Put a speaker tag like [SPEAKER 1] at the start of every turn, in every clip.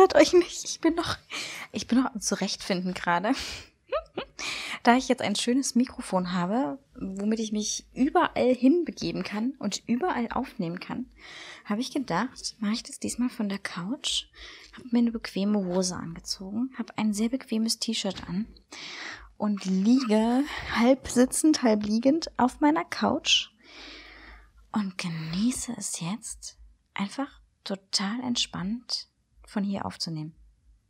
[SPEAKER 1] Wundert euch nicht, ich bin noch, ich bin noch am Zurechtfinden gerade. Da ich jetzt ein schönes Mikrofon habe, womit ich mich überall hinbegeben kann und überall aufnehmen kann, habe ich gedacht, mache ich das diesmal von der Couch, habe mir eine bequeme Hose angezogen, habe ein sehr bequemes T-Shirt an und liege halb sitzend, halb liegend auf meiner Couch und genieße es jetzt einfach total entspannt von hier aufzunehmen.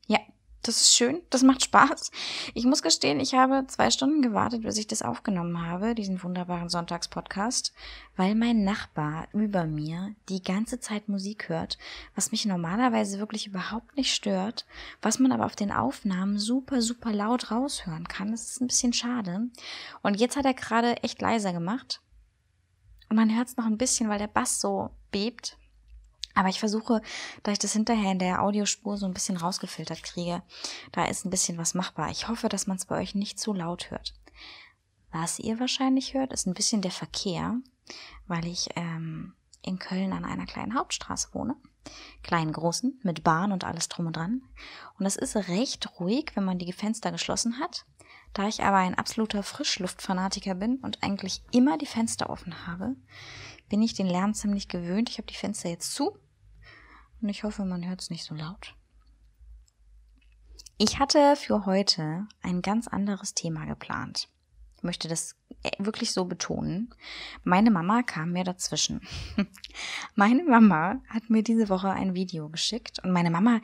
[SPEAKER 1] Ja, das ist schön, das macht Spaß. Ich muss gestehen, ich habe zwei Stunden gewartet, bis ich das aufgenommen habe, diesen wunderbaren Sonntagspodcast, weil mein Nachbar über mir die ganze Zeit Musik hört, was mich normalerweise wirklich überhaupt nicht stört, was man aber auf den Aufnahmen super, super laut raushören kann. Das ist ein bisschen schade. Und jetzt hat er gerade echt leiser gemacht. Und man hört es noch ein bisschen, weil der Bass so bebt. Aber ich versuche, da ich das hinterher in der Audiospur so ein bisschen rausgefiltert kriege, da ist ein bisschen was machbar. Ich hoffe, dass man es bei euch nicht zu laut hört. Was ihr wahrscheinlich hört, ist ein bisschen der Verkehr, weil ich ähm, in Köln an einer kleinen Hauptstraße wohne. Kleinen, großen, mit Bahn und alles drum und dran. Und es ist recht ruhig, wenn man die Fenster geschlossen hat. Da ich aber ein absoluter Frischluftfanatiker bin und eigentlich immer die Fenster offen habe, bin ich den Lärm ziemlich gewöhnt. Ich habe die Fenster jetzt zu und ich hoffe, man hört es nicht so laut. Ich hatte für heute ein ganz anderes Thema geplant. Ich möchte das äh, wirklich so betonen. Meine Mama kam mir dazwischen. Meine Mama hat mir diese Woche ein Video geschickt und meine Mama,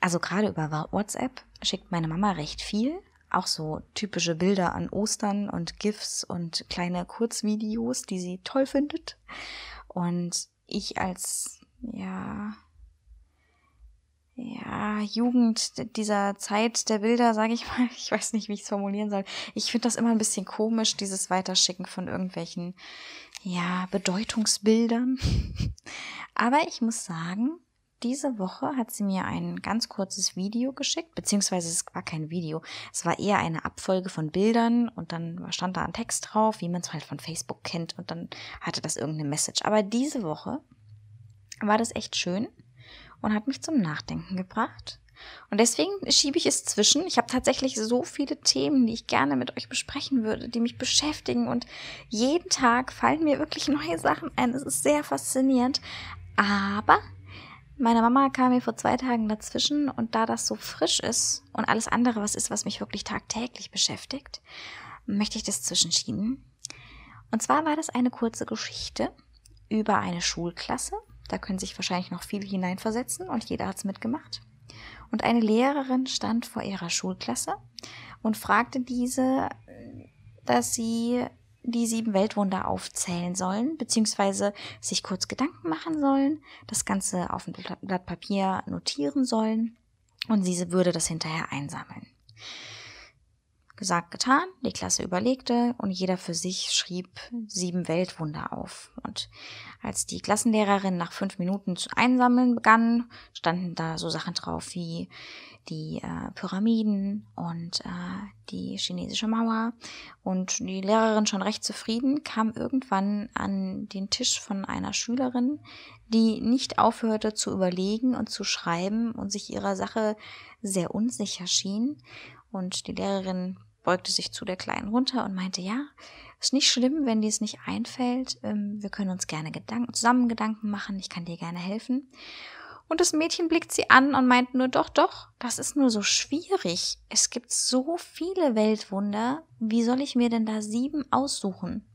[SPEAKER 1] also gerade über WhatsApp, schickt meine Mama recht viel. Auch so typische Bilder an Ostern und GIFs und kleine Kurzvideos, die sie toll findet. Und ich als, ja, ja, Jugend dieser Zeit der Bilder, sage ich mal. Ich weiß nicht, wie ich es formulieren soll. Ich finde das immer ein bisschen komisch, dieses Weiterschicken von irgendwelchen, ja, Bedeutungsbildern. Aber ich muss sagen, diese Woche hat sie mir ein ganz kurzes Video geschickt, beziehungsweise es war kein Video, es war eher eine Abfolge von Bildern und dann stand da ein Text drauf, wie man es halt von Facebook kennt und dann hatte das irgendeine Message. Aber diese Woche war das echt schön und hat mich zum Nachdenken gebracht. Und deswegen schiebe ich es zwischen. Ich habe tatsächlich so viele Themen, die ich gerne mit euch besprechen würde, die mich beschäftigen. Und jeden Tag fallen mir wirklich neue Sachen ein. Es ist sehr faszinierend. Aber meine Mama kam mir vor zwei Tagen dazwischen und da das so frisch ist und alles andere was ist, was mich wirklich tagtäglich beschäftigt, möchte ich das zwischenschieben. Und zwar war das eine kurze Geschichte über eine Schulklasse, da können sich wahrscheinlich noch viele hineinversetzen und jeder hat's mitgemacht. Und eine Lehrerin stand vor ihrer Schulklasse und fragte diese, dass sie die sieben Weltwunder aufzählen sollen, beziehungsweise sich kurz Gedanken machen sollen, das Ganze auf ein Blatt Papier notieren sollen und sie würde das hinterher einsammeln. Gesagt, getan, die Klasse überlegte und jeder für sich schrieb sieben Weltwunder auf. Und als die Klassenlehrerin nach fünf Minuten zu einsammeln begann, standen da so Sachen drauf wie die äh, Pyramiden und äh, die chinesische Mauer. Und die Lehrerin schon recht zufrieden kam irgendwann an den Tisch von einer Schülerin, die nicht aufhörte zu überlegen und zu schreiben und sich ihrer Sache sehr unsicher schien. Und die Lehrerin beugte sich zu der Kleinen runter und meinte, ja, ist nicht schlimm, wenn dir es nicht einfällt. Ähm, wir können uns gerne Gedanken, zusammen Gedanken machen. Ich kann dir gerne helfen. Und das Mädchen blickt sie an und meint nur, doch, doch, das ist nur so schwierig. Es gibt so viele Weltwunder. Wie soll ich mir denn da sieben aussuchen?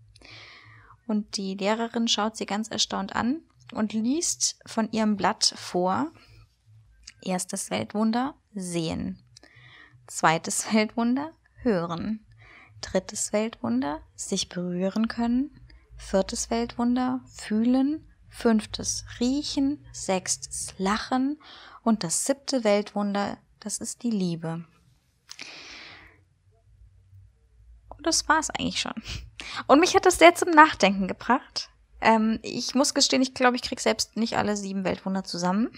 [SPEAKER 1] Und die Lehrerin schaut sie ganz erstaunt an und liest von ihrem Blatt vor. Erstes Weltwunder, sehen. Zweites Weltwunder, hören. Drittes Weltwunder, sich berühren können. Viertes Weltwunder, fühlen. Fünftes, riechen. Sechstes, lachen. Und das siebte Weltwunder, das ist die Liebe. Und das war's eigentlich schon. Und mich hat das sehr zum Nachdenken gebracht. Ähm, ich muss gestehen, ich glaube, ich krieg selbst nicht alle sieben Weltwunder zusammen.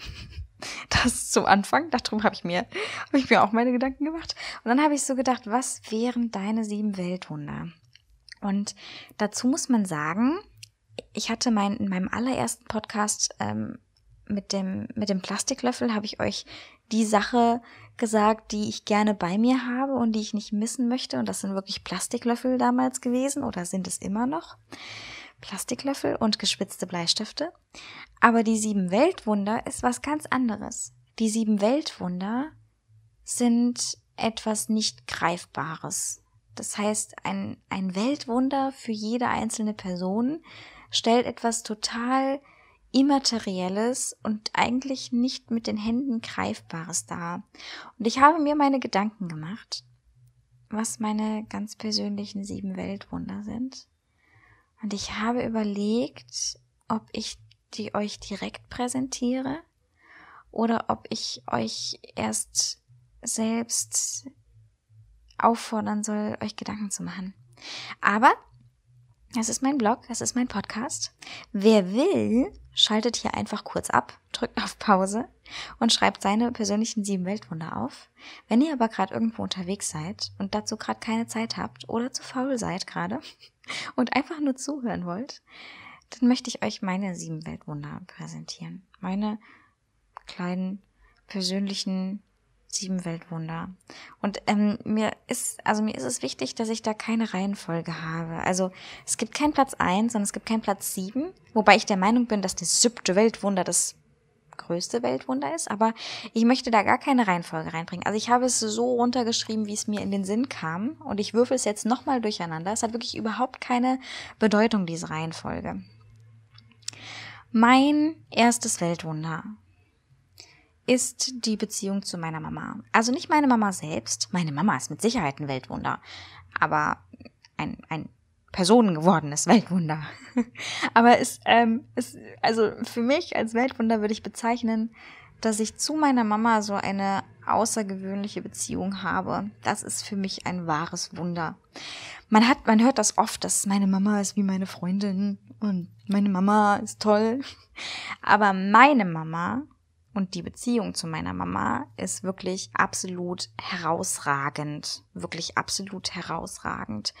[SPEAKER 1] Das zum Anfang. Darum habe ich mir, habe ich mir auch meine Gedanken gemacht. Und dann habe ich so gedacht, was wären deine sieben Weltwunder? Und dazu muss man sagen, ich hatte mein, in meinem allerersten Podcast ähm, mit dem, mit dem Plastiklöffel habe ich euch die Sache gesagt, die ich gerne bei mir habe und die ich nicht missen möchte. Und das sind wirklich Plastiklöffel damals gewesen oder sind es immer noch. Plastiklöffel und gespitzte Bleistifte. Aber die sieben Weltwunder ist was ganz anderes. Die sieben Weltwunder sind etwas nicht Greifbares. Das heißt, ein, ein Weltwunder für jede einzelne Person stellt etwas total Immaterielles und eigentlich nicht mit den Händen Greifbares dar. Und ich habe mir meine Gedanken gemacht, was meine ganz persönlichen sieben Weltwunder sind. Und ich habe überlegt, ob ich die euch direkt präsentiere oder ob ich euch erst selbst auffordern soll, euch Gedanken zu machen. Aber das ist mein Blog, das ist mein Podcast. Wer will, schaltet hier einfach kurz ab, drückt auf Pause und schreibt seine persönlichen sieben Weltwunder auf. Wenn ihr aber gerade irgendwo unterwegs seid und dazu gerade keine Zeit habt oder zu faul seid gerade und einfach nur zuhören wollt, dann möchte ich euch meine sieben Weltwunder präsentieren. Meine kleinen persönlichen sieben Weltwunder. Und ähm, mir ist, also mir ist es wichtig, dass ich da keine Reihenfolge habe. Also es gibt keinen Platz eins und es gibt keinen Platz sieben, wobei ich der Meinung bin, dass das siebte Weltwunder das größte Weltwunder ist, aber ich möchte da gar keine Reihenfolge reinbringen. Also ich habe es so runtergeschrieben, wie es mir in den Sinn kam und ich würfel es jetzt nochmal durcheinander. Es hat wirklich überhaupt keine Bedeutung, diese Reihenfolge. Mein erstes Weltwunder ist die Beziehung zu meiner Mama. Also nicht meine Mama selbst. Meine Mama ist mit Sicherheit ein Weltwunder. Aber ein, ein personengewordenes Weltwunder. aber es ähm, ist, also für mich als Weltwunder würde ich bezeichnen, dass ich zu meiner Mama so eine außergewöhnliche Beziehung habe. Das ist für mich ein wahres Wunder. Man hat, man hört das oft, dass meine Mama ist wie meine Freundin und meine Mama ist toll. Aber meine Mama und die Beziehung zu meiner Mama ist wirklich absolut herausragend. Wirklich absolut herausragend.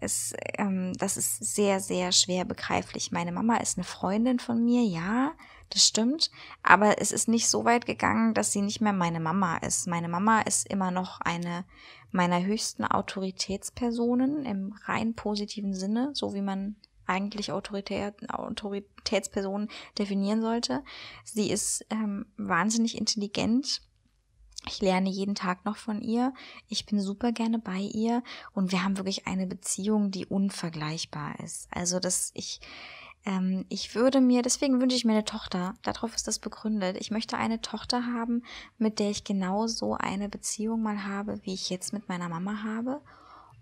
[SPEAKER 1] Es, ähm, das ist sehr, sehr schwer begreiflich. Meine Mama ist eine Freundin von mir, ja, das stimmt. Aber es ist nicht so weit gegangen, dass sie nicht mehr meine Mama ist. Meine Mama ist immer noch eine meiner höchsten Autoritätspersonen im rein positiven Sinne, so wie man eigentlich Autorität, Autoritätsperson definieren sollte. Sie ist ähm, wahnsinnig intelligent. Ich lerne jeden Tag noch von ihr. Ich bin super gerne bei ihr und wir haben wirklich eine Beziehung, die unvergleichbar ist. Also, dass ich, ähm, ich würde mir, deswegen wünsche ich mir eine Tochter. Darauf ist das begründet. Ich möchte eine Tochter haben, mit der ich genau so eine Beziehung mal habe, wie ich jetzt mit meiner Mama habe.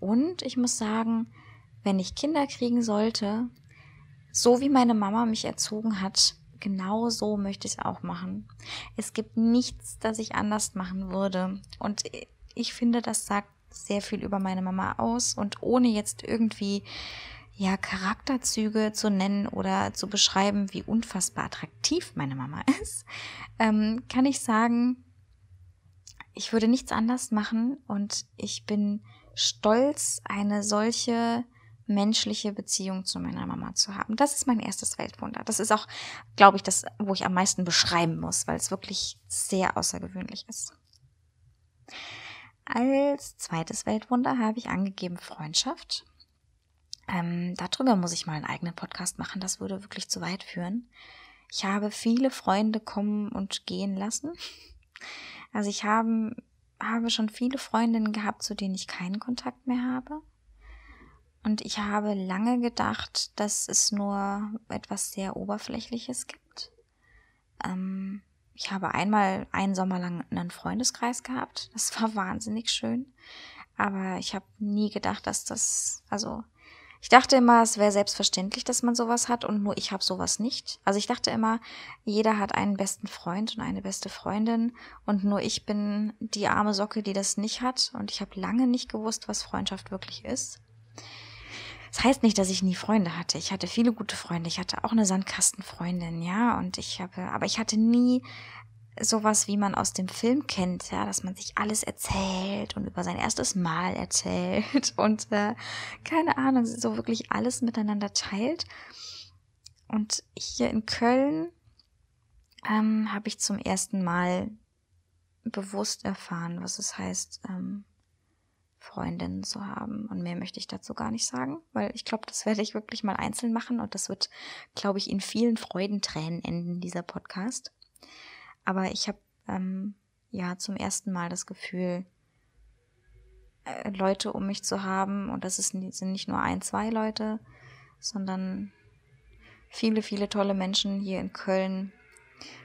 [SPEAKER 1] Und ich muss sagen, wenn ich Kinder kriegen sollte, so wie meine Mama mich erzogen hat, genau so möchte ich es auch machen. Es gibt nichts, das ich anders machen würde. Und ich finde, das sagt sehr viel über meine Mama aus. Und ohne jetzt irgendwie ja, Charakterzüge zu nennen oder zu beschreiben, wie unfassbar attraktiv meine Mama ist, ähm, kann ich sagen, ich würde nichts anders machen und ich bin stolz, eine solche menschliche Beziehung zu meiner Mama zu haben. Das ist mein erstes Weltwunder. Das ist auch, glaube ich, das, wo ich am meisten beschreiben muss, weil es wirklich sehr außergewöhnlich ist. Als zweites Weltwunder habe ich angegeben Freundschaft. Ähm, darüber muss ich mal einen eigenen Podcast machen. Das würde wirklich zu weit führen. Ich habe viele Freunde kommen und gehen lassen. Also ich habe, habe schon viele Freundinnen gehabt, zu denen ich keinen Kontakt mehr habe. Und ich habe lange gedacht, dass es nur etwas sehr Oberflächliches gibt. Ähm, ich habe einmal einen Sommer lang einen Freundeskreis gehabt. Das war wahnsinnig schön. Aber ich habe nie gedacht, dass das, also ich dachte immer, es wäre selbstverständlich, dass man sowas hat und nur ich habe sowas nicht. Also ich dachte immer, jeder hat einen besten Freund und eine beste Freundin und nur ich bin die arme Socke, die das nicht hat. Und ich habe lange nicht gewusst, was Freundschaft wirklich ist. Das heißt nicht, dass ich nie Freunde hatte. Ich hatte viele gute Freunde. Ich hatte auch eine Sandkastenfreundin, ja. Und ich habe, aber ich hatte nie sowas, wie man aus dem Film kennt, ja, dass man sich alles erzählt und über sein erstes Mal erzählt und äh, keine Ahnung, so wirklich alles miteinander teilt. Und hier in Köln ähm, habe ich zum ersten Mal bewusst erfahren, was es heißt, ähm, Freundinnen zu haben. Und mehr möchte ich dazu gar nicht sagen, weil ich glaube, das werde ich wirklich mal einzeln machen und das wird, glaube ich, in vielen Freudentränen enden, dieser Podcast. Aber ich habe ähm, ja zum ersten Mal das Gefühl, äh, Leute um mich zu haben und das ist, sind nicht nur ein, zwei Leute, sondern viele, viele tolle Menschen hier in Köln.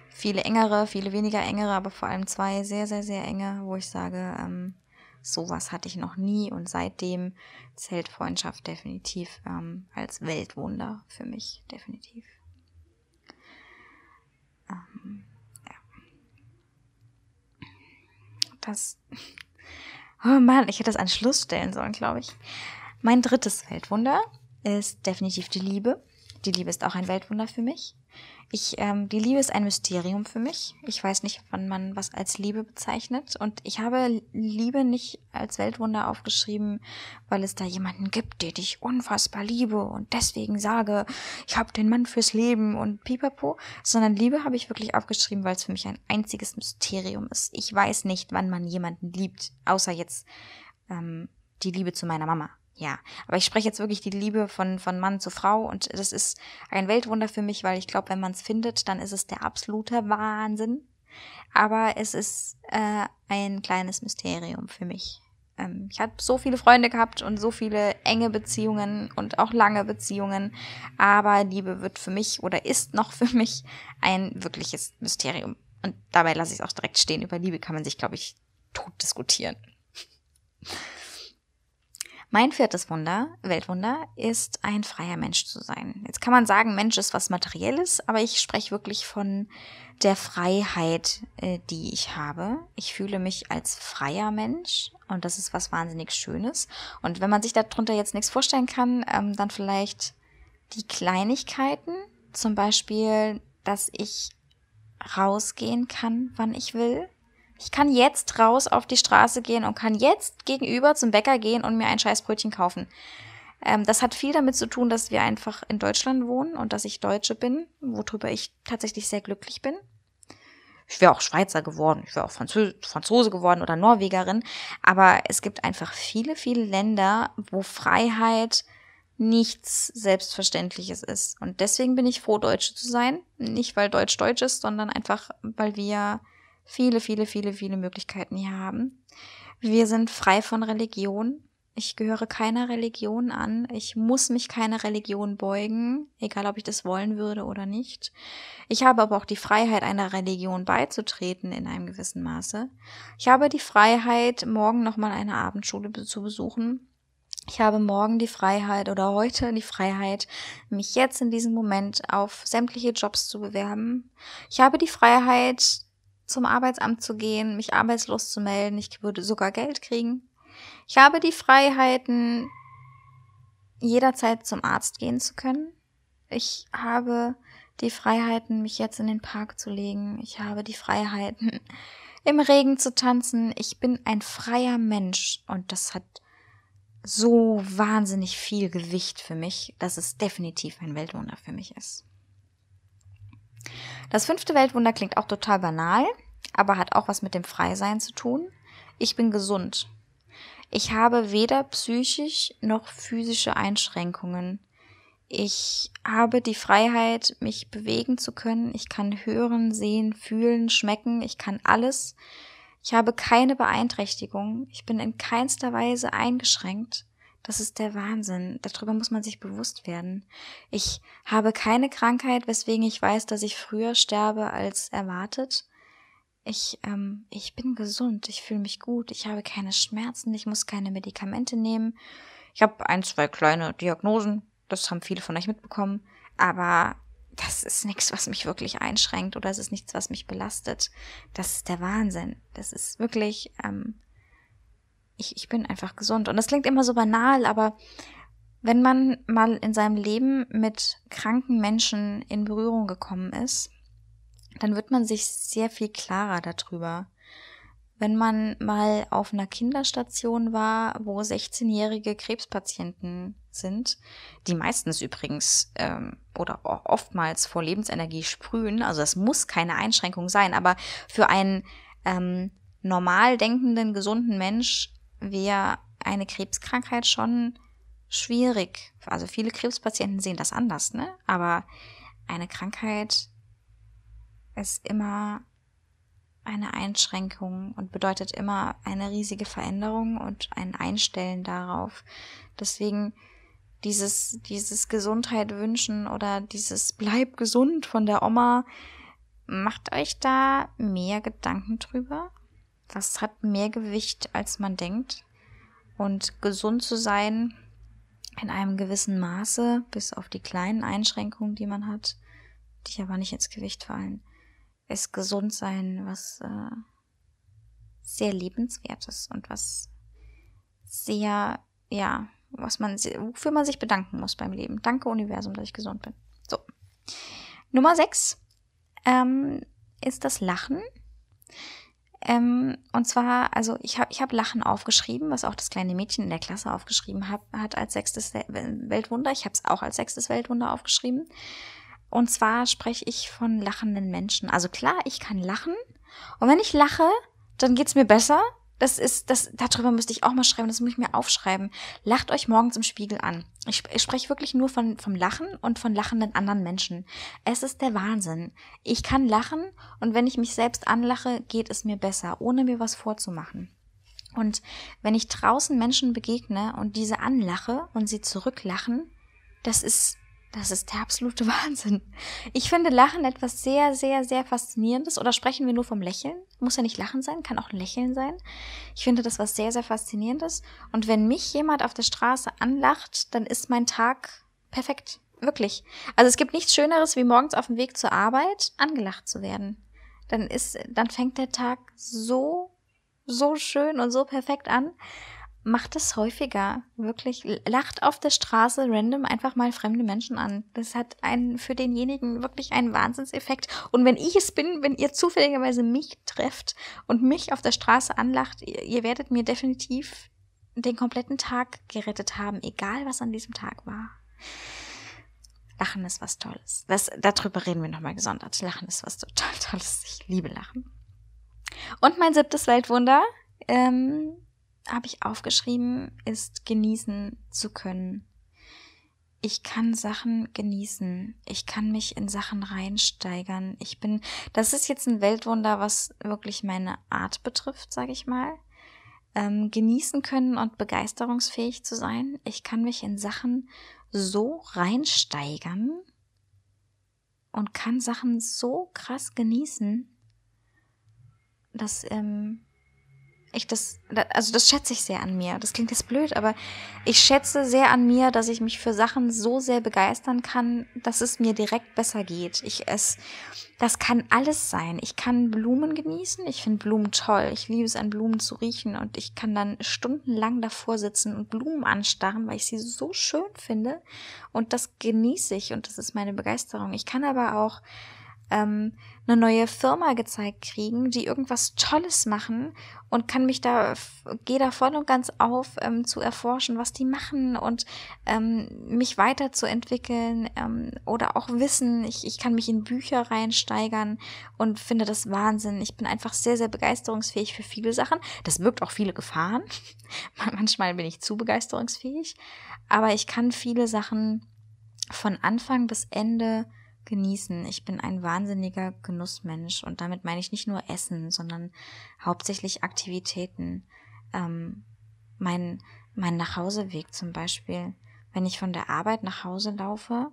[SPEAKER 1] Viele engere, viele weniger engere, aber vor allem zwei sehr, sehr, sehr enge, wo ich sage, ähm, sowas hatte ich noch nie und seitdem zählt Freundschaft definitiv ähm, als Weltwunder für mich, definitiv. Ähm, ja. Das. Oh Mann, ich hätte das an Schluss stellen sollen, glaube ich. Mein drittes Weltwunder ist definitiv die Liebe. Die Liebe ist auch ein Weltwunder für mich. Ich, ähm, die Liebe ist ein Mysterium für mich. Ich weiß nicht, wann man was als Liebe bezeichnet. Und ich habe Liebe nicht als Weltwunder aufgeschrieben, weil es da jemanden gibt, der dich unfassbar liebe und deswegen sage, ich habe den Mann fürs Leben und pipapo. Sondern Liebe habe ich wirklich aufgeschrieben, weil es für mich ein einziges Mysterium ist. Ich weiß nicht, wann man jemanden liebt, außer jetzt ähm, die Liebe zu meiner Mama. Ja, aber ich spreche jetzt wirklich die Liebe von, von Mann zu Frau und das ist ein Weltwunder für mich, weil ich glaube, wenn man es findet, dann ist es der absolute Wahnsinn. Aber es ist äh, ein kleines Mysterium für mich. Ähm, ich habe so viele Freunde gehabt und so viele enge Beziehungen und auch lange Beziehungen, aber Liebe wird für mich oder ist noch für mich ein wirkliches Mysterium. Und dabei lasse ich es auch direkt stehen. Über Liebe kann man sich, glaube ich, tot diskutieren. Mein viertes Wunder, Weltwunder, ist ein freier Mensch zu sein. Jetzt kann man sagen, Mensch ist was Materielles, aber ich spreche wirklich von der Freiheit, äh, die ich habe. Ich fühle mich als freier Mensch und das ist was wahnsinnig Schönes. Und wenn man sich darunter jetzt nichts vorstellen kann, ähm, dann vielleicht die Kleinigkeiten, zum Beispiel, dass ich rausgehen kann, wann ich will, ich kann jetzt raus auf die Straße gehen und kann jetzt gegenüber zum Bäcker gehen und mir ein Scheißbrötchen kaufen. Ähm, das hat viel damit zu tun, dass wir einfach in Deutschland wohnen und dass ich Deutsche bin, worüber ich tatsächlich sehr glücklich bin. Ich wäre auch Schweizer geworden, ich wäre auch Franzö Franzose geworden oder Norwegerin. Aber es gibt einfach viele, viele Länder, wo Freiheit nichts Selbstverständliches ist. Und deswegen bin ich froh, Deutsche zu sein. Nicht, weil Deutsch Deutsch ist, sondern einfach, weil wir viele, viele, viele, viele Möglichkeiten hier haben. Wir sind frei von Religion. Ich gehöre keiner Religion an. Ich muss mich keiner Religion beugen, egal ob ich das wollen würde oder nicht. Ich habe aber auch die Freiheit, einer Religion beizutreten in einem gewissen Maße. Ich habe die Freiheit, morgen nochmal eine Abendschule zu besuchen. Ich habe morgen die Freiheit oder heute die Freiheit, mich jetzt in diesem Moment auf sämtliche Jobs zu bewerben. Ich habe die Freiheit, zum Arbeitsamt zu gehen, mich arbeitslos zu melden. Ich würde sogar Geld kriegen. Ich habe die Freiheiten, jederzeit zum Arzt gehen zu können. Ich habe die Freiheiten, mich jetzt in den Park zu legen. Ich habe die Freiheiten, im Regen zu tanzen. Ich bin ein freier Mensch und das hat so wahnsinnig viel Gewicht für mich, dass es definitiv ein Weltwunder für mich ist. Das fünfte Weltwunder klingt auch total banal, aber hat auch was mit dem Freisein zu tun. Ich bin gesund. Ich habe weder psychisch noch physische Einschränkungen. Ich habe die Freiheit, mich bewegen zu können. Ich kann hören, sehen, fühlen, schmecken. Ich kann alles. Ich habe keine Beeinträchtigung. Ich bin in keinster Weise eingeschränkt. Das ist der Wahnsinn. Darüber muss man sich bewusst werden. Ich habe keine Krankheit, weswegen ich weiß, dass ich früher sterbe als erwartet. Ich, ähm, ich bin gesund, ich fühle mich gut, ich habe keine Schmerzen, ich muss keine Medikamente nehmen. Ich habe ein, zwei kleine Diagnosen, das haben viele von euch mitbekommen, aber das ist nichts, was mich wirklich einschränkt oder es ist nichts, was mich belastet. Das ist der Wahnsinn. Das ist wirklich, ähm, ich, ich bin einfach gesund. Und das klingt immer so banal, aber wenn man mal in seinem Leben mit kranken Menschen in Berührung gekommen ist, dann wird man sich sehr viel klarer darüber. Wenn man mal auf einer Kinderstation war, wo 16-jährige Krebspatienten sind, die meistens übrigens ähm, oder oftmals vor Lebensenergie sprühen, also es muss keine Einschränkung sein, aber für einen ähm, normal denkenden, gesunden Mensch wäre eine Krebskrankheit schon schwierig. Also viele Krebspatienten sehen das anders, ne? Aber eine Krankheit ist immer eine Einschränkung und bedeutet immer eine riesige Veränderung und ein Einstellen darauf. Deswegen dieses, dieses Gesundheit wünschen oder dieses Bleib gesund von der Oma, macht euch da mehr Gedanken drüber. Das hat mehr Gewicht, als man denkt. Und gesund zu sein in einem gewissen Maße, bis auf die kleinen Einschränkungen, die man hat, die aber nicht ins Gewicht fallen, ist gesund sein was äh, sehr lebenswertes und was sehr, ja, was man, wofür man sich bedanken muss beim Leben. Danke Universum, dass ich gesund bin. So. Nummer 6 ähm, ist das Lachen. Ähm, und zwar, also ich habe ich hab Lachen aufgeschrieben, was auch das kleine Mädchen in der Klasse aufgeschrieben hat, hat als sechstes Weltwunder. Ich habe es auch als sechstes Weltwunder aufgeschrieben. Und zwar spreche ich von lachenden Menschen. Also klar, ich kann lachen. Und wenn ich lache, dann geht's mir besser. Das ist, das, darüber müsste ich auch mal schreiben, das muss ich mir aufschreiben. Lacht euch morgens im Spiegel an. Ich, ich spreche wirklich nur von, vom Lachen und von lachenden anderen Menschen. Es ist der Wahnsinn. Ich kann lachen und wenn ich mich selbst anlache, geht es mir besser, ohne mir was vorzumachen. Und wenn ich draußen Menschen begegne und diese anlache und sie zurücklachen, das ist das ist der absolute Wahnsinn. Ich finde Lachen etwas sehr, sehr, sehr Faszinierendes. Oder sprechen wir nur vom Lächeln? Muss ja nicht Lachen sein, kann auch ein Lächeln sein. Ich finde das was sehr, sehr Faszinierendes. Und wenn mich jemand auf der Straße anlacht, dann ist mein Tag perfekt. Wirklich. Also es gibt nichts Schöneres, wie morgens auf dem Weg zur Arbeit angelacht zu werden. Dann ist, dann fängt der Tag so, so schön und so perfekt an macht es häufiger. Wirklich. Lacht auf der Straße random einfach mal fremde Menschen an. Das hat einen für denjenigen wirklich einen Wahnsinnseffekt. Und wenn ich es bin, wenn ihr zufälligerweise mich trefft und mich auf der Straße anlacht, ihr, ihr werdet mir definitiv den kompletten Tag gerettet haben, egal was an diesem Tag war. Lachen ist was Tolles. Das, darüber reden wir nochmal gesondert. Lachen ist was total Tolles. Ich liebe Lachen. Und mein siebtes Weltwunder, ähm, habe ich aufgeschrieben, ist genießen zu können. Ich kann Sachen genießen. Ich kann mich in Sachen reinsteigern. Ich bin, das ist jetzt ein Weltwunder, was wirklich meine Art betrifft, sage ich mal. Ähm, genießen können und begeisterungsfähig zu sein. Ich kann mich in Sachen so reinsteigern und kann Sachen so krass genießen, dass ähm, ich das, also das schätze ich sehr an mir. Das klingt jetzt blöd, aber ich schätze sehr an mir, dass ich mich für Sachen so sehr begeistern kann, dass es mir direkt besser geht. Ich es, das kann alles sein. Ich kann Blumen genießen. Ich finde Blumen toll. Ich liebe es, an Blumen zu riechen und ich kann dann stundenlang davor sitzen und Blumen anstarren, weil ich sie so schön finde und das genieße ich und das ist meine Begeisterung. Ich kann aber auch ähm, eine neue Firma gezeigt kriegen, die irgendwas Tolles machen und kann mich da, gehe da voll und ganz auf, ähm, zu erforschen, was die machen und ähm, mich weiterzuentwickeln ähm, oder auch Wissen. Ich, ich kann mich in Bücher reinsteigern und finde das Wahnsinn. Ich bin einfach sehr, sehr begeisterungsfähig für viele Sachen. Das wirkt auch viele Gefahren. Manchmal bin ich zu begeisterungsfähig, aber ich kann viele Sachen von Anfang bis Ende genießen. Ich bin ein wahnsinniger Genussmensch und damit meine ich nicht nur Essen, sondern hauptsächlich Aktivitäten. Ähm, mein, mein Nachhauseweg zum Beispiel. Wenn ich von der Arbeit nach Hause laufe,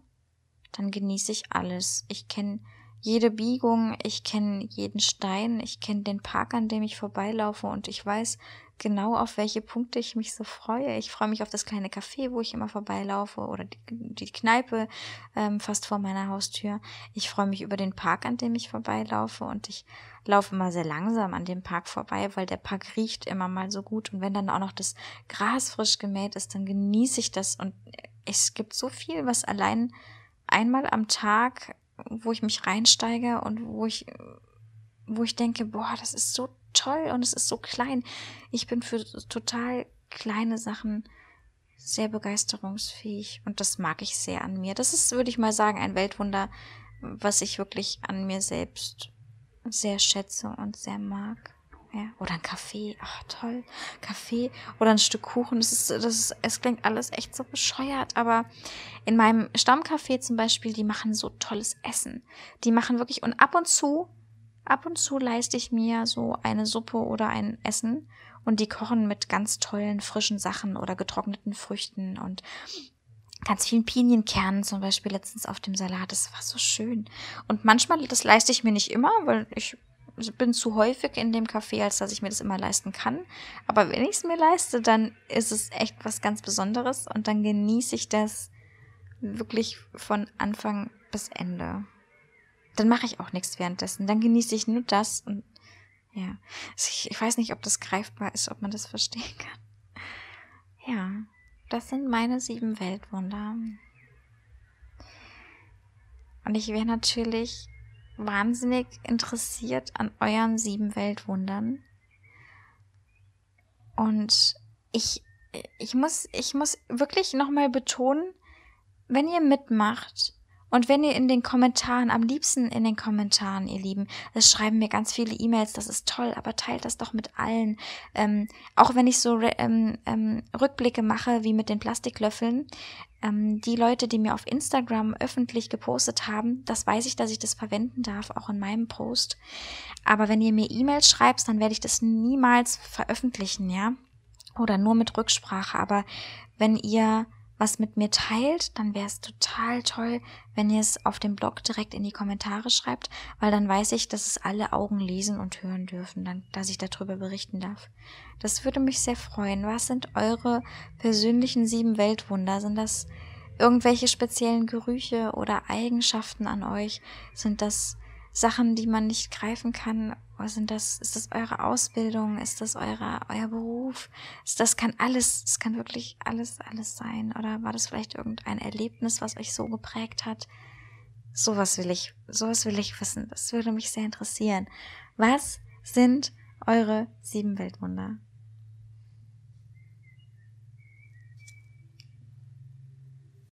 [SPEAKER 1] dann genieße ich alles. Ich kenne jede Biegung, ich kenne jeden Stein, ich kenne den Park, an dem ich vorbeilaufe und ich weiß genau, auf welche Punkte ich mich so freue. Ich freue mich auf das kleine Café, wo ich immer vorbeilaufe oder die, die Kneipe ähm, fast vor meiner Haustür. Ich freue mich über den Park, an dem ich vorbeilaufe und ich laufe immer sehr langsam an dem Park vorbei, weil der Park riecht immer mal so gut und wenn dann auch noch das Gras frisch gemäht ist, dann genieße ich das und es gibt so viel, was allein einmal am Tag wo ich mich reinsteige und wo ich, wo ich denke, boah, das ist so toll und es ist so klein. Ich bin für total kleine Sachen sehr begeisterungsfähig und das mag ich sehr an mir. Das ist, würde ich mal sagen, ein Weltwunder, was ich wirklich an mir selbst sehr schätze und sehr mag. Ja, oder ein Kaffee. Ach, toll. Kaffee oder ein Stück Kuchen. Das ist, das ist, es klingt alles echt so bescheuert. Aber in meinem Stammcafé zum Beispiel, die machen so tolles Essen. Die machen wirklich, und ab und zu, ab und zu leiste ich mir so eine Suppe oder ein Essen. Und die kochen mit ganz tollen, frischen Sachen oder getrockneten Früchten und ganz vielen Pinienkernen zum Beispiel letztens auf dem Salat. Das war so schön. Und manchmal, das leiste ich mir nicht immer, weil ich bin zu häufig in dem Café, als dass ich mir das immer leisten kann. Aber wenn ich es mir leiste, dann ist es echt was ganz Besonderes und dann genieße ich das wirklich von Anfang bis Ende. Dann mache ich auch nichts währenddessen. Dann genieße ich nur das und ja. Also ich, ich weiß nicht, ob das greifbar ist, ob man das verstehen kann. Ja, das sind meine sieben Weltwunder. Und ich wäre natürlich wahnsinnig interessiert an euren sieben Weltwundern. Und ich, ich muss, ich muss wirklich nochmal betonen, wenn ihr mitmacht und wenn ihr in den Kommentaren, am liebsten in den Kommentaren, ihr Lieben, es schreiben mir ganz viele E-Mails, das ist toll, aber teilt das doch mit allen. Ähm, auch wenn ich so ähm, ähm, Rückblicke mache, wie mit den Plastiklöffeln, ähm, die Leute, die mir auf Instagram öffentlich gepostet haben, das weiß ich, dass ich das verwenden darf, auch in meinem Post. Aber wenn ihr mir E-Mails schreibt, dann werde ich das niemals veröffentlichen, ja? Oder nur mit Rücksprache. Aber wenn ihr was mit mir teilt, dann wäre es total toll, wenn ihr es auf dem Blog direkt in die Kommentare schreibt, weil dann weiß ich, dass es alle Augen lesen und hören dürfen, dann, dass ich darüber berichten darf. Das würde mich sehr freuen. Was sind eure persönlichen sieben Weltwunder? Sind das irgendwelche speziellen Gerüche oder Eigenschaften an euch? Sind das Sachen, die man nicht greifen kann? Oder sind das, ist das eure Ausbildung? Ist das eure, euer Beruf? Ist das kann alles, es kann wirklich alles, alles sein. Oder war das vielleicht irgendein Erlebnis, was euch so geprägt hat? Sowas will ich, sowas will ich wissen. Das würde mich sehr interessieren. Was sind eure sieben Weltwunder?